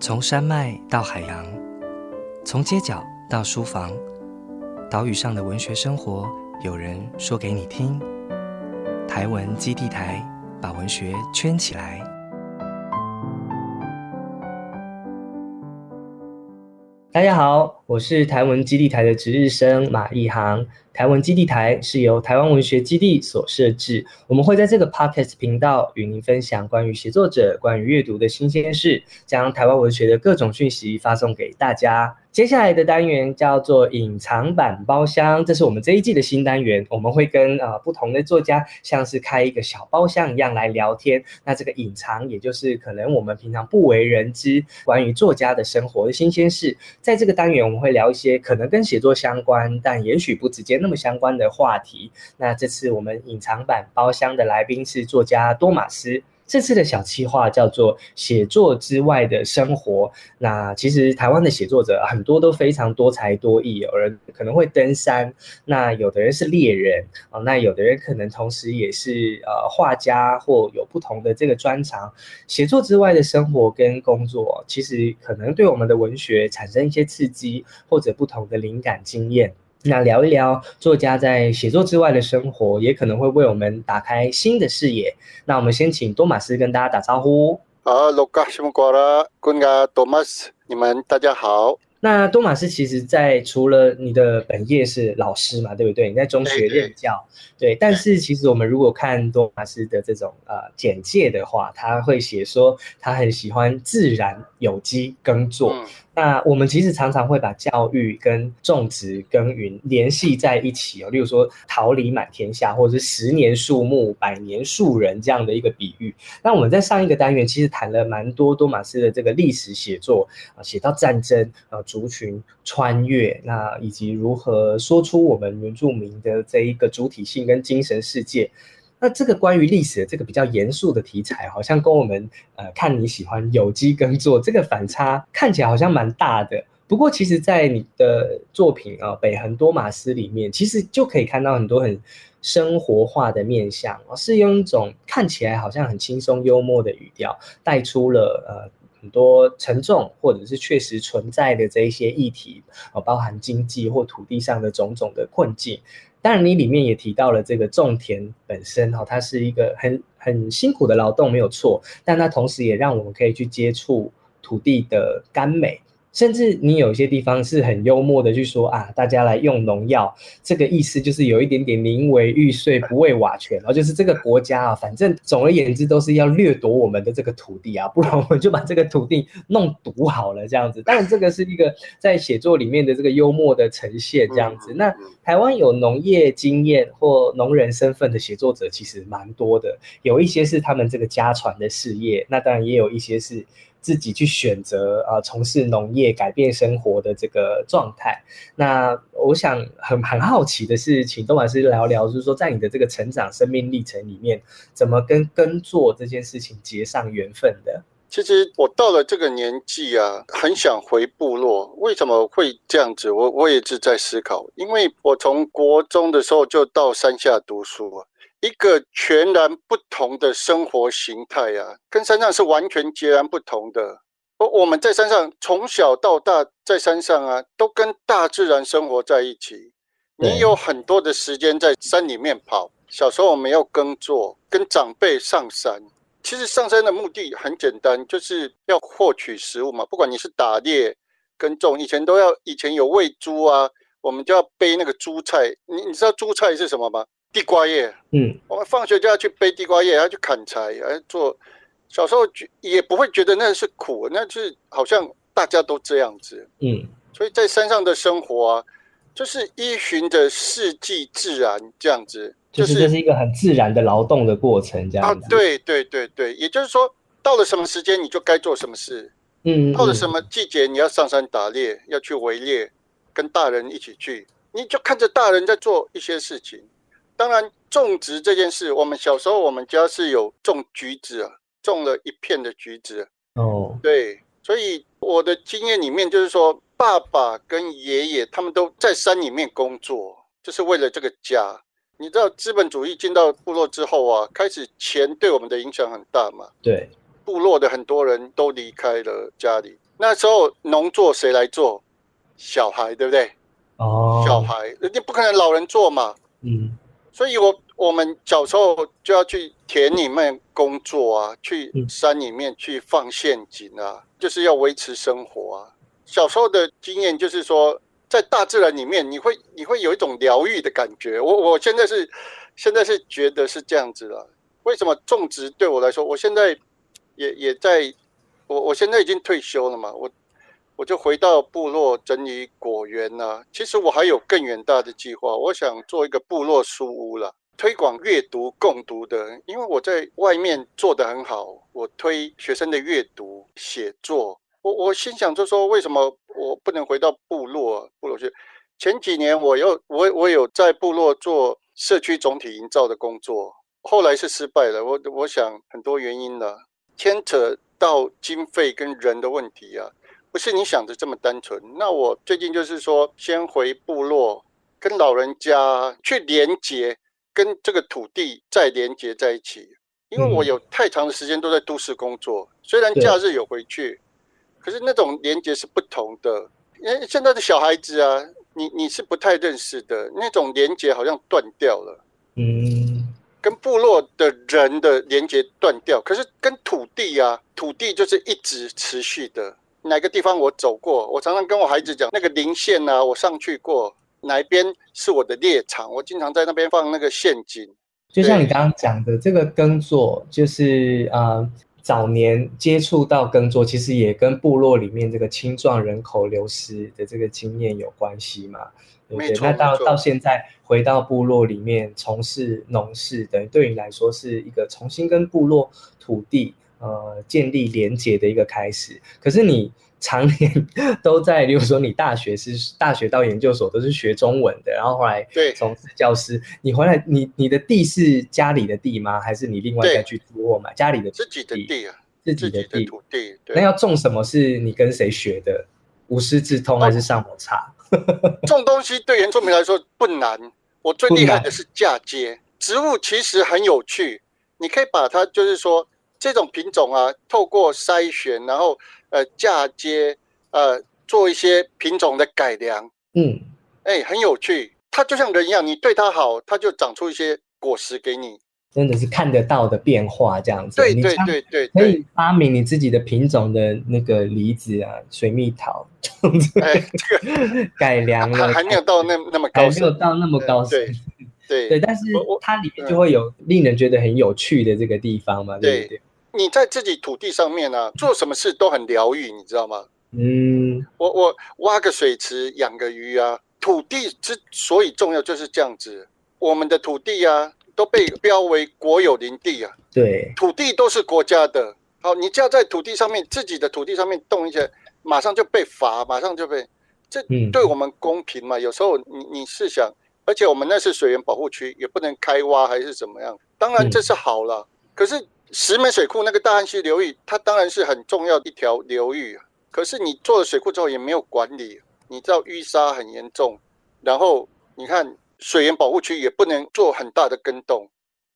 从山脉到海洋，从街角到书房，岛屿上的文学生活，有人说给你听。台文基地台把文学圈起来。大家好，我是台文基地台的值日生马一航。台湾基地台是由台湾文学基地所设置，我们会在这个 podcast 频道与您分享关于写作者、关于阅读的新鲜事，将台湾文学的各种讯息发送给大家。接下来的单元叫做隐藏版包厢，这是我们这一季的新单元，我们会跟呃不同的作家，像是开一个小包厢一样来聊天。那这个隐藏，也就是可能我们平常不为人知关于作家的生活的新鲜事，在这个单元会聊一些可能跟写作相关，但也许不直接那。那么相关的话题，那这次我们隐藏版包厢的来宾是作家多马斯。这次的小企划叫做“写作之外的生活”。那其实台湾的写作者很多都非常多才多艺，有人可能会登山，那有的人是猎人啊，那有的人可能同时也是呃画家或有不同的这个专长。写作之外的生活跟工作，其实可能对我们的文学产生一些刺激，或者不同的灵感经验。那聊一聊作家在写作之外的生活，也可能会为我们打开新的视野。那我们先请多马斯跟大家打招呼。啊，罗嘎什么瓜啦？滚啊，多马斯，你们大家好。那多马斯其实，在除了你的本业是老师嘛，对不对？你在中学任教，对。但是其实我们如果看多马斯的这种呃简介的话，他会写说他很喜欢自然有机耕作。那我们其实常常会把教育跟种植耕耘联系在一起哦，例如说“桃李满天下”或者是“十年树木，百年树人”这样的一个比喻。那我们在上一个单元其实谈了蛮多多马斯的这个历史写作啊，写到战争啊、族群穿越，那以及如何说出我们原住民的这一个主体性跟精神世界。那这个关于历史的这个比较严肃的题材，好像跟我们呃看你喜欢有机耕作这个反差看起来好像蛮大的。不过其实，在你的作品啊《北横多马斯》里面，其实就可以看到很多很生活化的面相是用一种看起来好像很轻松幽默的语调，带出了呃很多沉重或者是确实存在的这一些议题啊，包含经济或土地上的种种的困境。当然，你里面也提到了这个种田本身哈，它是一个很很辛苦的劳动，没有错。但它同时也让我们可以去接触土地的甘美。甚至你有些地方是很幽默的去说啊，大家来用农药，这个意思就是有一点点宁为玉碎不为瓦全，然后就是这个国家啊，反正总而言之都是要掠夺我们的这个土地啊，不然我们就把这个土地弄毒好了这样子。当然，这个是一个在写作里面的这个幽默的呈现这样子。那台湾有农业经验或农人身份的写作者其实蛮多的，有一些是他们这个家传的事业，那当然也有一些是。自己去选择啊，从事农业改变生活的这个状态。那我想很很好奇的是，请东老师聊聊，就是说在你的这个成长生命历程里面，怎么跟耕作这件事情结上缘分的？其实我到了这个年纪啊，很想回部落。为什么会这样子？我我也是在思考，因为我从国中的时候就到山下读书。一个全然不同的生活形态啊，跟山上是完全截然不同的。我我们在山上从小到大在山上啊，都跟大自然生活在一起。你有很多的时间在山里面跑。小时候我们要耕作，跟长辈上山。其实上山的目的很简单，就是要获取食物嘛。不管你是打猎、耕种，以前都要，以前有喂猪啊，我们就要背那个猪菜。你你知道猪菜是什么吗？地瓜叶，嗯，我们放学就要去背地瓜叶，要去砍柴，要做。小时候觉也不会觉得那是苦，那是好像大家都这样子，嗯。所以在山上的生活啊，就是依循着四季自然这样子，就是这是一个很自然的劳动的过程，这样子。对对对对，也就是说，到了什么时间你就该做什么事，嗯。到了什么季节你要上山打猎，要去围猎，跟大人一起去，你就看着大人在做一些事情。当然，种植这件事，我们小时候我们家是有种橘子啊，种了一片的橘子。哦，对，所以我的经验里面就是说，爸爸跟爷爷他们都在山里面工作，就是为了这个家。你知道资本主义进到部落之后啊，开始钱对我们的影响很大嘛？对，部落的很多人都离开了家里，那时候农作谁来做？小孩，对不对？哦，小孩，人家不可能老人做嘛。嗯，所以我我们小时候就要去田里面工作啊，去嗯山里面去放陷阱啊，就是要维持生活啊。小时候的经验就是说，在大自然里面，你会你会有一种疗愈的感觉。我我现在是现在是觉得是这样子了。为什么种植对我来说，我现在也也在，我我现在已经退休了嘛，我我就回到部落整理果园呐、其实我还有更远大的计划，我想做一个部落书屋了，推广阅读共读的。因为我在外面做得很好，我推学生的阅读写作。我我心想就说，为什么我不能回到部落？部落去。前几年我又我我有在部落做社区总体营造的工作，后来是失败了。我我想很多原因了，牵扯到经费跟人的问题啊。不是你想的这么单纯。那我最近就是说，先回部落，跟老人家去连接，跟这个土地再连接在一起。因为我嗯有太长的时间都在都市工作，虽然假日有回去，可是那种连接是不同的。因为现在的小孩子啊，你你是不太认识的，那种连接好像断掉了。嗯，跟部落的人的连接断掉，可是跟土地啊，土地就是一直持续的。哪个地方我走过，我常常跟我孩子讲，那个零线啊，我上去过，哪一边是我的猎场，我经常在那边放那个陷阱。就像你刚刚讲的，这个耕作就是呃，早年接触到耕作，其实也跟部落里面这个青壮人口流失的这个经验有关系嘛，那到到现在回到部落里面从事农事，等于对你来说是一个重新跟部落土地呃建立连结的一个开始。可是你常年 都在，比如说你大学是大学到研究所都是学中文的，然后后来对从事教师，你回来你你的地是家里的地吗？还是你另外再去租或买家里的自己的地啊，自己的的地？土地。那，要种什么是你跟谁学的？无师自通还是上网查？种东西对原住民来说不难，我最厉害的是嫁接。植物其实很有趣，你可以把它就是说这种品种啊，透过筛选，然后呃嫁接，呃做一些品种的改良，嗯，哎，很有趣。它就像人一样，你对它好，它就长出一些果实给你。真的是看得到的变化这样子。对对对对可对，以发明你自己的品种的那个梨子啊，水蜜桃这样子哎，这个 改良了，还还没有到那那么高还没有。到那么高深。对对对，但是它里面就会有令人觉得很有趣的这个地方嘛，对不对？你在自己土地上面啊，做什么事都很疗愈，你知道吗？嗯，我我挖个水池养个鱼啊，土地之所以重要就是这样子。我们的土地啊都被标为国有林地啊，对，土地都是国家的。好，你只要在土地上面自己的土地上面动一下，马上就被罚，马上就被。这嗯对我们公平嘛？有时候你你试想，而且我们那是水源保护区，也不能开挖还是怎么样。当然嗯这是好了，可是石门水库那个大汉溪流域，它当然是很重要的一条流域啊。可是你做了水库之后也没有管理，你知道淤沙很严重，然后你看水源保护区也不能做很大的耕动，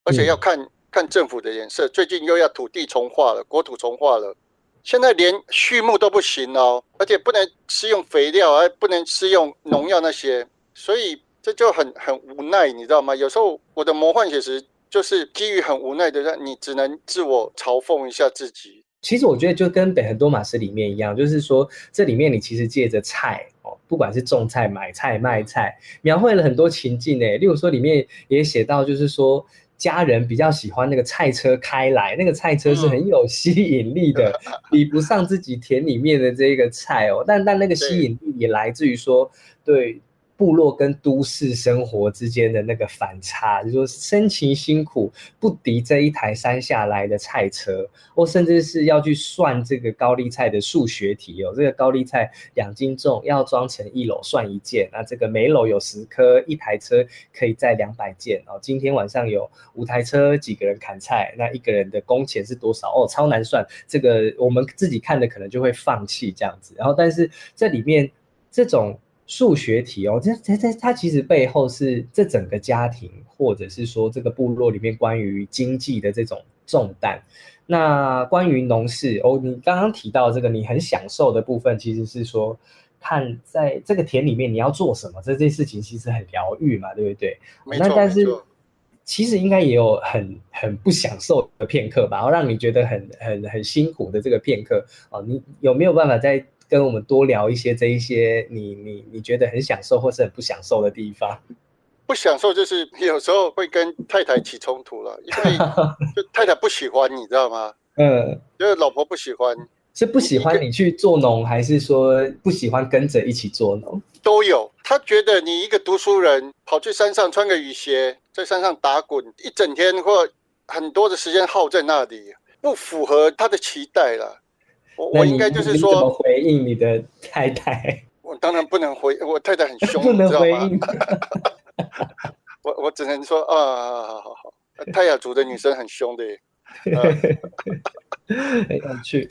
而且要看、看政府的颜色。最近又要土地重化了，国土重化了，现在连畜牧都不行哦，而且不能施用肥料，还不能施用农药那些，所以这就很很无奈，你知道吗？有时候我的魔幻写实就是基于很无奈的，让你只能自我嘲讽一下自己。其实我觉得就跟北很多马斯里面一样，就是说这里面你其实借着菜哦，不管是种菜、买菜、卖菜，描绘了很多情境诶。例如说里面也写到，就是说家人比较喜欢那个菜车开来，那个菜车是很有吸引力的，比不上自己田里面的这个菜哦。但但那个吸引力也来自于说对。部落跟都市生活之间的那个反差，就是说深情辛苦不敌这一台山下来的菜车，或甚至是要去算这个高丽菜的数学题哦。这个高丽菜两斤重，要装成一篓算一件，那这个每篓有十颗，一台车可以载两百件哦。今天晚上有五台车，几个人砍菜，那一个人的工钱是多少？哦，超难算，这个我们自己看的可能就会放弃这样子。然后，但是这里面这种。数学题哦，这这这，它其实背后是这整个家庭，或者是说这个部落里面关于经济的这种重担。那关于农事哦，你刚刚提到这个你很享受的部分，其实是说看在这个田里面你要做什么这件事情，其实很疗愈嘛，对不对？那但是其实应该也有很很不享受的片刻吧，然后让你觉得很很很辛苦的这个片刻哦，你有没有办法再跟我们多聊一些这一些你你你觉得很享受或是很不享受的地方？不享受就是有时候会跟太太起冲突了，因为就太太不喜欢你知道吗？嗯，就是老婆不喜欢，是不喜欢你去做农，还是说不喜欢跟着一起做农？都有。他觉得你一个读书人跑去山上穿个雨鞋，在山上打滚一整天或很多的时间耗在那里，不符合他的期待了。我我应该就是说回应你的太太？我当然不能回，我太太很凶，不能回应。我我只能说啊，好好好，泰雅族的女生很凶的，很有趣。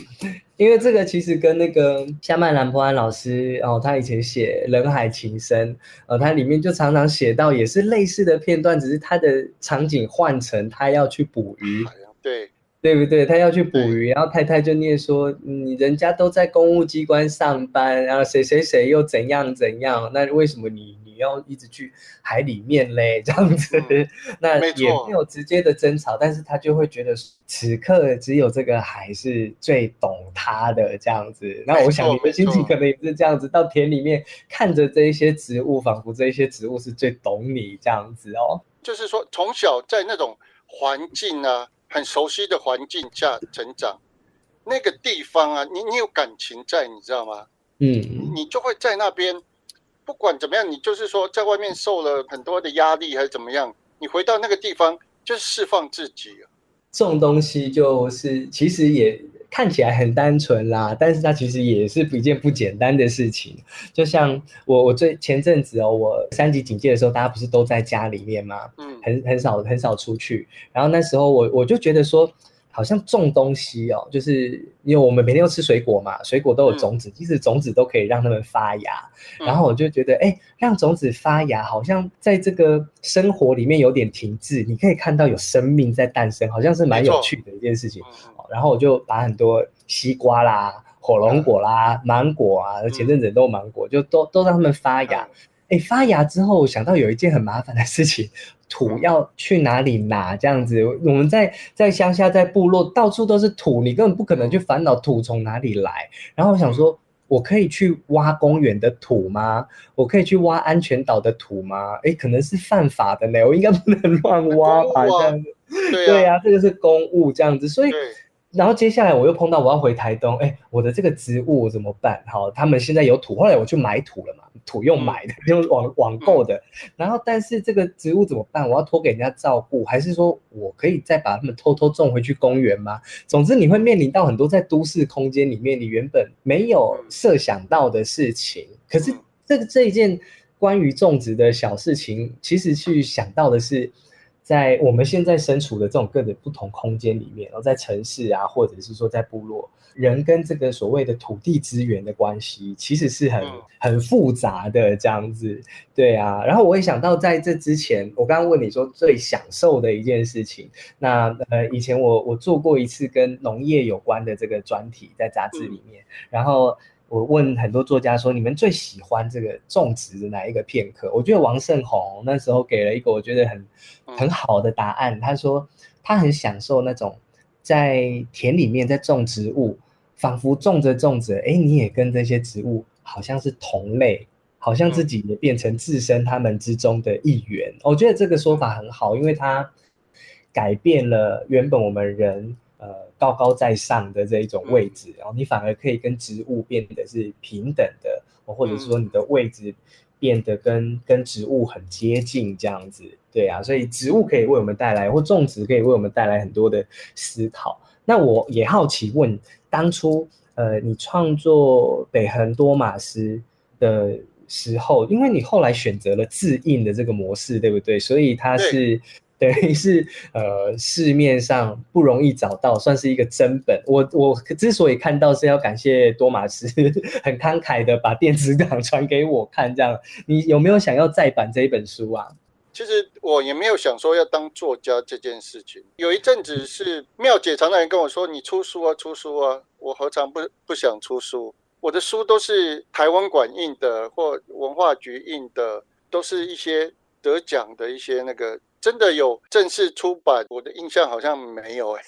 因为这个其实跟那个夏曼兰波安老师哦，他以前写《人海情深》呃，他里面就常常写到也是类似的片段，只是他的场景换成他要去捕鱼，对。对不对？他要去捕鱼，然后太太就念说：“你人家都在公务机关上班，然后谁谁谁又怎样怎样？那为什么你你要一直去海里面嘞？这样子，那也没有直接的争吵，但是他就会觉得此刻只有这个海是最懂他的这样子。那我想你们心情可能也是这样子，到田里面看着这一些植物，仿佛这一些植物是最懂你这样子哦。就是说，从小在那种环境啊。很熟悉的环境下成长，那个地方啊，你你有感情在，你知道吗？嗯，你就会在那边，不管怎么样，你就是说在外面受了很多的压力还是怎么样，你回到那个地方就是释放自己啊。这种东西就是其实也。看起来很单纯啦，但是它其实也是一件不简单的事情。就像我，我最前阵子哦，我三级警戒的时候，大家不是都在家里面吗？嗯，很很少很少出去。然后那时候我我就觉得说。好像种东西哦，就是因为我们每天都吃水果嘛，水果都有种子，其实种子都可以让它们发芽。然后我就觉得，哎，让种子发芽，好像在这个生活里面有点停滞，你可以看到有生命在诞生，好像是蛮有趣的一件事情。然后我就把很多西瓜啦、火龙果啦、芒果啊，前阵子都有芒果，就都都让它们发芽。哎，发芽之后，想到有一件很麻烦的事情。土要去哪里拿？这样子，我们在在乡下，在部落，到处都是土，你根本不可能去烦恼土从哪里来。然后我想说，我可以去挖公园的土吗？我可以去挖安全岛的土吗？哎，可能是犯法的呢，我应该不能乱挖吧？这样子，对呀，这个是公务这样子，所以。然后接下来我又碰到我要回台东，哎，我的这个植物怎么办？好，他们现在有土，后来我去买土了嘛，土用买的，用网网购的。然后但是这个植物怎么办？我要托给人家照顾，还是说我可以再把它们偷偷种回去公园吗？总之你会面临到很多在都市空间里面你原本没有设想到的事情。可是这个这一件关于种植的小事情，其实去想到的是。在我们现在身处的这种各种不同空间里面，然后在城市啊，或者是说在部落，人跟这个所谓的土地资源的关系，其实是很很复杂的这样子，对啊。然后我也想到，在这之前，我刚刚问你说最享受的一件事情，那呃，以前我我做过一次跟农业有关的这个专题，在杂志里面，然后。我问很多作家说：“你们最喜欢这个种植的哪一个片刻？”我觉得王胜宏那时候给了一个我觉得很很好的答案。他说他很享受那种在田里面在种植物，仿佛种着种着，哎，你也跟这些植物好像是同类，好像自己也变成自身他们之中的一员。我觉得这个说法很好，因为它改变了原本我们人。呃，高高在上的这一种位置，然后你反而可以跟植物变得是平等的，或者说你的位置变得跟跟植物很接近这样子，对啊，所以植物可以为我们带来，或种植可以为我们带来很多的思考。那我也好奇问，当初呃，你创作北横多马斯的时候，因为你后来选择了自印的这个模式，对不对？所以它是。等于 是呃市面上不容易找到，算是一个真本。我我之所以看到是要感谢多马斯很慷慨的把电子档传给我看，这样你有没有想要再版这一本书啊？其实我也没有想说要当作家这件事情。有一阵子是妙姐常常跟我说：“你出书啊，出书啊！”我何尝不不想出书？我的书都是台湾馆印的或文化局印的，都是一些得奖的一些那个，真的有正式出版，我的印象好像没有哎。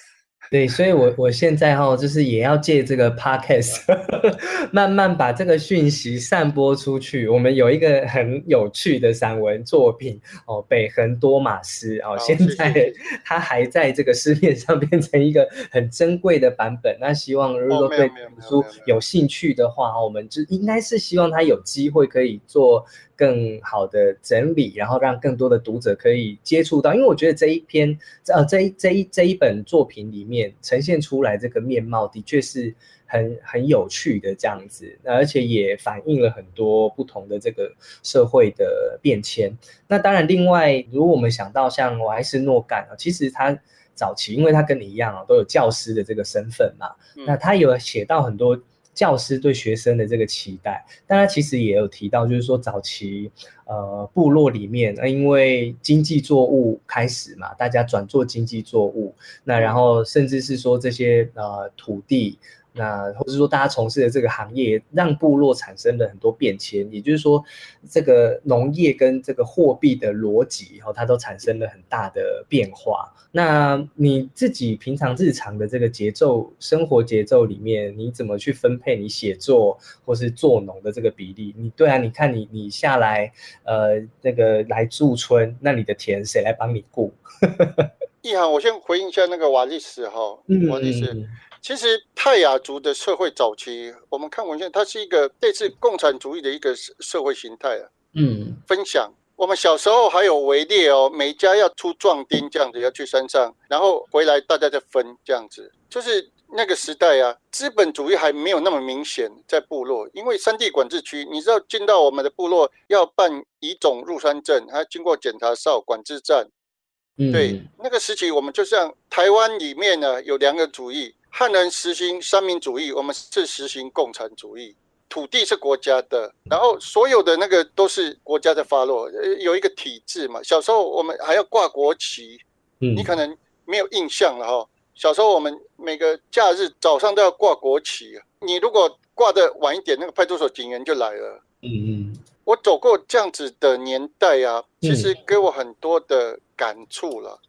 对，所以，我我现在哈，就是也要借这个 podcast，慢慢把这个讯息散播出去。我们有一个很有趣的散文作品哦，《北横多马斯》哦，现在它还在这个市面上变成一个很珍贵的版本。那希望如果对书有兴趣的话，我们就应该是希望他有机会可以做。更好的整理，然后让更多的读者可以接触到，因为我觉得这一篇，呃，这一这一这一本作品里面呈现出来这个面貌，的确是很很有趣的这样子，而且也反映了很多不同的这个社会的变迁。那当然，另外，如果我们想到像我还是诺干啊，其实他早期，因为他跟你一样啊，都有教师的这个身份嘛，那他有写到很多。教师对学生的这个期待，但他其实也有提到，就是说早期呃部落里面，那因为经济作物开始嘛，大家转做经济作物，那然后甚至是说这些呃土地。那或者说，大家从事的这个行业，让部落产生了很多变迁，也就是说，这个农业跟这个货币的逻辑，哈，它都产生了很大的变化。那你自己平常日常的这个节奏，生活节奏里面，你怎么去分配你写作或是做农的这个比例？你对啊，你看你你下来，呃，那个来驻村，那你的田谁来帮你顾？一航，我先回应一下那个瓦利斯哈，瓦利斯。其实泰雅族的社会早期，我们看文献，它是一个类似共产主义的一个社社会形态啊。嗯，分享。我们小时候还有围猎哦，每家要出壮丁这样子，要去山上，然后回来大家再分这样子。就是那个时代啊，资本主义还没有那么明显在部落，因为山地管制区，你知道进到我们的部落要办乙种入山证，还要经过检查哨管制站。嗯，对，那个时期我们就像台湾里面呢有两个主义。汉人实行三民主义，我们是实行共产主义。土地是国家的，然后所有的那个都是国家的发落，有一个体制嘛。小时候我们还要挂国旗，你可能没有印象了哈。小时候我们每个假日早上都要挂国旗，你如果挂的晚一点，那个派出所警员就来了。嗯嗯，我走过这样子的年代啊，其实给我很多的感触了。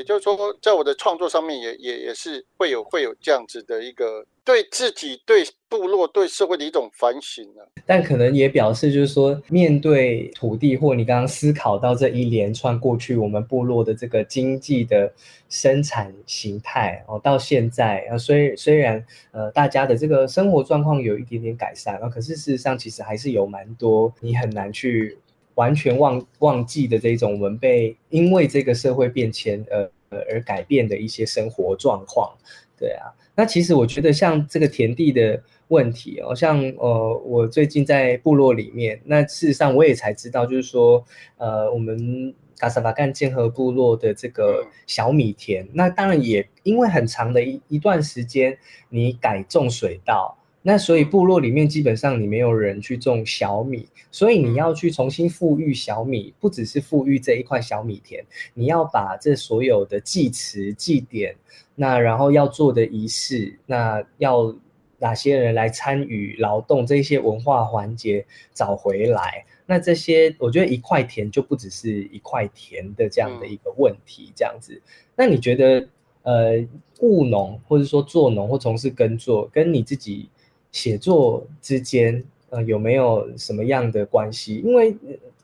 也就是说，在我的创作上面，也也也是会有会有这样子的一个对自己、对部落、对社会的一种反省呢。但可能也表示，就是说，面对土地，或你刚刚思考到这一连串过去我们部落的这个经济的生产形态哦，到现在啊，虽虽然呃大家的这个生活状况有一点点改善啊，可是事实上其实还是有蛮多你很难去。完全忘忘记的这种我们被因为这个社会变迁呃而改变的一些生活状况，对啊，那其实我觉得像这个田地的问题哦，像呃我最近在部落里面，那事实上我也才知道，就是说呃我们卡萨巴干建和部落的这个小米田，那当然也因为很长的一一段时间你改种水稻。那所以部落里面基本上你没有人去种小米，所以你要去重新富裕小米，不只是富裕这一块小米田，你要把这所有的祭词祭典，那然后要做的仪式，那要哪些人来参与劳动这些文化环节找回来，那这些我觉得一块田就不只是一块田的这样的一个问题，这样子，那你觉得呃务农或者说做农或从事耕作跟你自己？写作之间，呃，有没有什么样的关系？因为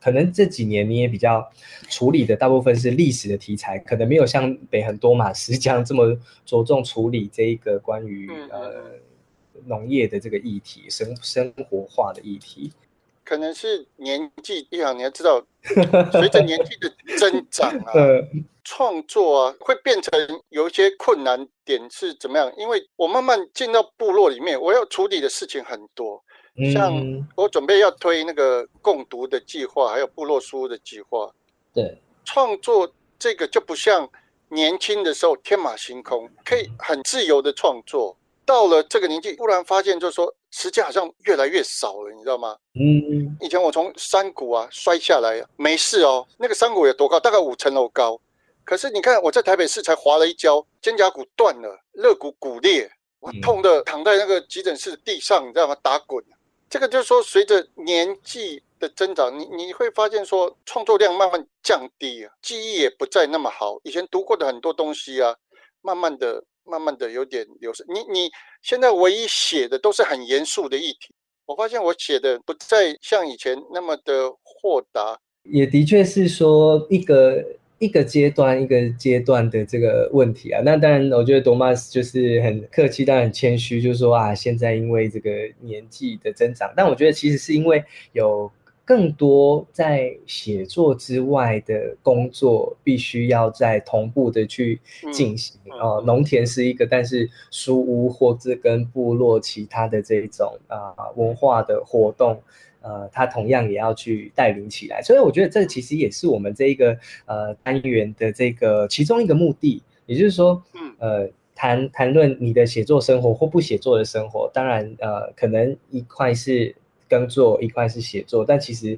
可能这几年你也比较处理的大部分是历史的题材，可能没有像北很多马石这样这么着重处理这一个关于呃农业的这个议题、生生活化的议题。可能是年纪，一样你要知道，随着年纪的增长啊。创作啊，会变成有一些困难点是怎么样？因为我慢慢进到部落里面，我要处理的事情很多。像我准备要推那个共读的计划，还有部落书的计划。对，创作这个就不像年轻的时候天马行空，可以很自由的创作。到了这个年纪，忽然发现就是说时间好像越来越少了，你知道吗？嗯，以前我从山谷啊摔下来没事哦，那个山谷有多高？大概五层楼高。可是你看我在台北市才滑了一跤，肩胛骨断了，肋骨骨裂，我痛的躺在那个急诊室地上，你知道吗？打滚。这个就是说，随着年纪的增长，你你会发现说，创作量慢慢降低啊，记忆也不再那么好。以前读过的很多东西啊，慢慢的。慢慢的有点流失。你你现在唯一写的都是很严肃的议题。我发现我写的不再像以前那么的豁达。也的确是说一个一个阶段一个阶段的这个问题啊。那当然，我觉得多玛斯就是很客气，但很谦虚，就是说啊，现在因为这个年纪的增长，但我觉得其实是因为有。更多在写作之外的工作，必须要在同步的去进行啊。农田是一个，但是书屋或者跟部落其他的这种啊文化的活动，呃，它同样也要去带领起来。所以我觉得这其实也是我们这一个呃单元的这个其中一个目的，也就是说，呃，谈谈论你的写作生活或不写作的生活，当然呃，可能一块是。耕作一块是写作，但其实，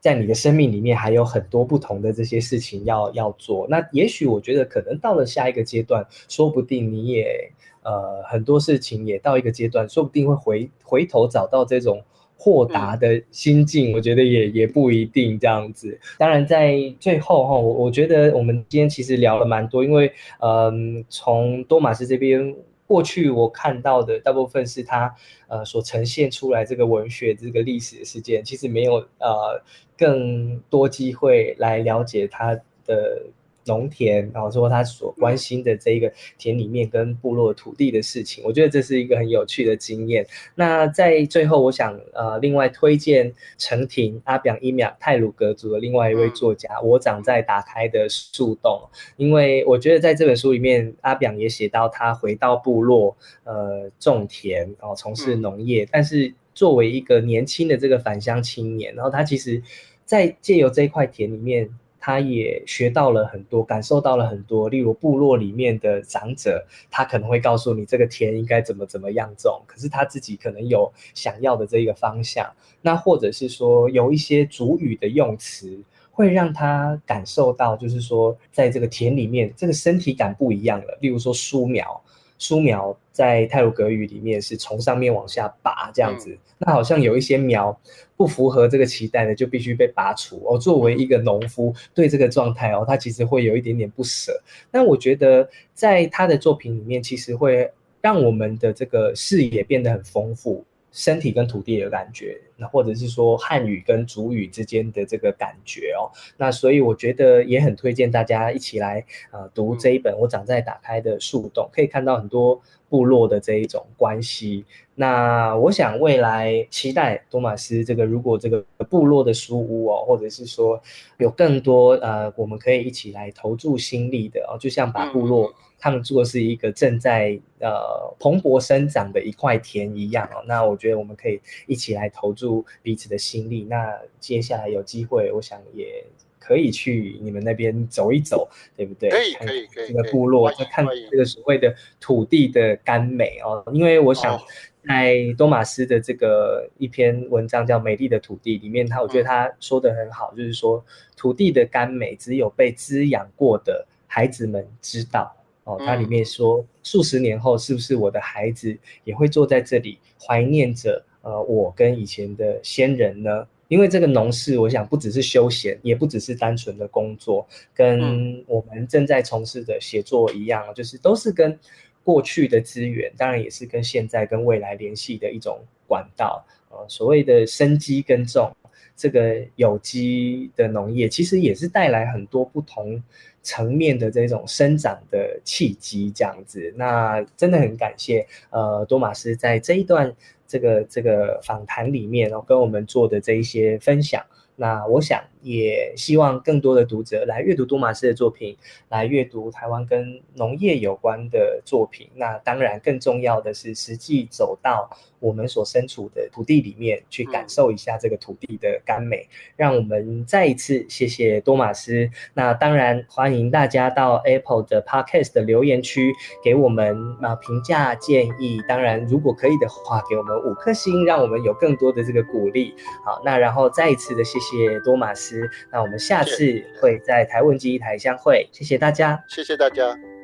在你的生命里面还有很多不同的这些事情要要做。那也许我觉得，可能到了下一个阶段，说不定你也呃很多事情也到一个阶段，说不定会回回头找到这种豁达的心境。我觉得也也不一定这样子。当然，在最后哈，我我觉得我们今天其实聊了蛮多，因为嗯，从多马斯这边。过去我看到的大部分是他呃所呈现出来这个文学这个历史事件，其实没有呃更多机会来了解他的。农田，然后说他所关心的这一个田里面跟部落土地的事情，我觉得这是一个很有趣的经验。那在最后，我想呃，另外推荐陈婷、阿表、伊秒、泰鲁格族的另外一位作家，我长在打开的树洞，因为我觉得在这本书里面，阿表也写到他回到部落，呃，种田，然后从事农业，但是作为一个年轻的这个返乡青年，然后他其实，在借由这一块田里面。他也学到了很多，感受到了很多。例如部落里面的长者，他可能会告诉你这个田应该怎么怎么样种，可是他自己可能有想要的这个方向。那或者是说有一些主语的用词，会让他感受到，就是说在这个田里面，这个身体感不一样了。例如说树苗。树苗在泰鲁格语里面是从上面往下拔这样子，那好像有一些苗不符合这个期待的，就必须被拔除。哦，作为一个农夫，对这个状态哦，他其实会有一点点不舍。那我觉得在他的作品里面，其实会让我们的这个视野变得很丰富。身体跟土地的感觉，那或者是说汉语跟主语之间的这个感觉哦，那所以我觉得也很推荐大家一起来呃读这一本《我长在打开的树洞》，可以看到很多部落的这一种关系。那我想未来期待多马斯这个，如果这个部落的书屋哦，或者是说有更多呃，我们可以一起来投注心力的哦，就像把部落。当作是一个正在呃蓬勃生长的一块田一样哦，那我觉得我们可以一起来投注彼此的心力。那接下来有机会，我想也可以去你们那边走一走，对不对？可以可以可以。这个部落再看这个所谓的土地的甘美哦，因为我想在多马斯的这个一篇文章叫《美丽的土地》里面，他我觉得他说的很好，就是说土地的甘美只有被滋养过的孩子们知道。哦，它里面说，数十年后是不是我的孩子也会坐在这里怀念着呃我跟以前的先人呢？因为这个农事，我想不只是休闲，也不只是单纯的工作，跟我们正在从事的写作一样，就是都是跟过去的资源，当然也是跟现在跟未来联系的一种管道。呃，所谓的生机耕种，这个有机的农业，其实也是带来很多不同。层面的这种生长的契机，这样子，那真的很感谢呃多马斯在这一段这个这个访谈里面，然后跟我们做的这一些分享。那我想也希望更多的读者来阅读多马斯的作品，来阅读台湾跟农业有关的作品。那当然更重要的是实际走到我们所身处的土地里面去感受一下这个土地的甘美。让我们再一次谢谢多马斯。那当然欢迎大家到 Apple 的 Podcast 的留言区给我们啊评价建议。当然如果可以的话，给我们五颗星，让我们有更多的这个鼓励。好，那然后再一次的谢谢多马斯。那我们下次会在台湾记忆台相会。谢谢大家，谢谢大家。